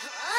Ah!